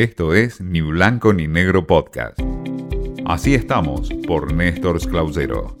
Esto es Ni Blanco ni Negro Podcast. Así estamos por Néstor Clausero.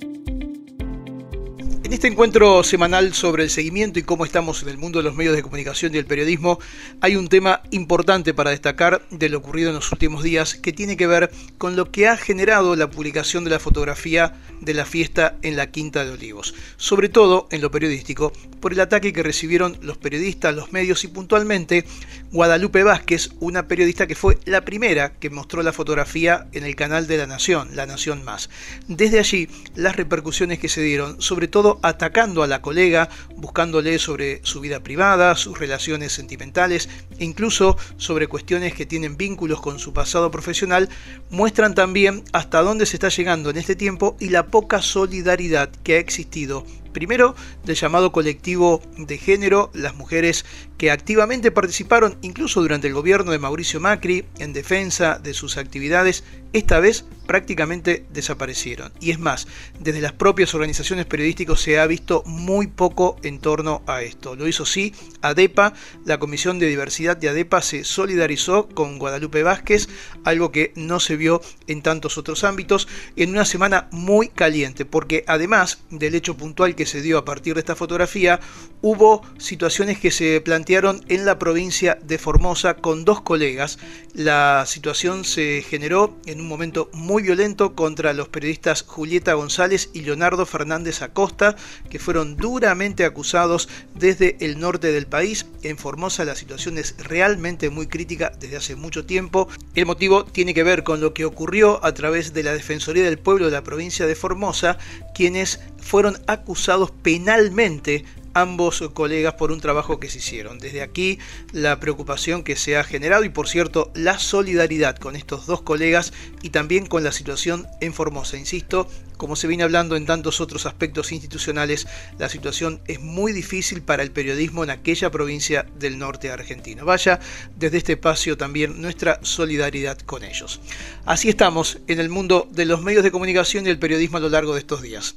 En este encuentro semanal sobre el seguimiento y cómo estamos en el mundo de los medios de comunicación y el periodismo, hay un tema importante para destacar de lo ocurrido en los últimos días que tiene que ver con lo que ha generado la publicación de la fotografía de la fiesta en la Quinta de Olivos, sobre todo en lo periodístico, por el ataque que recibieron los periodistas, los medios y puntualmente Guadalupe Vázquez, una periodista que fue la primera que mostró la fotografía en el canal de La Nación, La Nación Más. Desde allí, las repercusiones que se dieron, sobre todo atacando a la colega, buscándole sobre su vida privada, sus relaciones sentimentales e incluso sobre cuestiones que tienen vínculos con su pasado profesional, muestran también hasta dónde se está llegando en este tiempo y la poca solidaridad que ha existido Primero, del llamado colectivo de género, las mujeres que activamente participaron incluso durante el gobierno de Mauricio Macri en defensa de sus actividades, esta vez prácticamente desaparecieron. Y es más, desde las propias organizaciones periodísticas se ha visto muy poco en torno a esto. Lo hizo sí ADEPA, la Comisión de Diversidad de ADEPA se solidarizó con Guadalupe Vázquez, algo que no se vio en tantos otros ámbitos, en una semana muy caliente, porque además del hecho puntual que se dio a partir de esta fotografía, hubo situaciones que se plantearon en la provincia de Formosa con dos colegas. La situación se generó en un momento muy violento contra los periodistas Julieta González y Leonardo Fernández Acosta, que fueron duramente acusados desde el norte del país. En Formosa la situación es realmente muy crítica desde hace mucho tiempo. El motivo tiene que ver con lo que ocurrió a través de la Defensoría del Pueblo de la provincia de Formosa, quienes fueron acusados penalmente ambos colegas por un trabajo que se hicieron. Desde aquí la preocupación que se ha generado y por cierto la solidaridad con estos dos colegas y también con la situación en Formosa. Insisto, como se viene hablando en tantos otros aspectos institucionales, la situación es muy difícil para el periodismo en aquella provincia del norte argentino. Vaya desde este espacio también nuestra solidaridad con ellos. Así estamos en el mundo de los medios de comunicación y el periodismo a lo largo de estos días.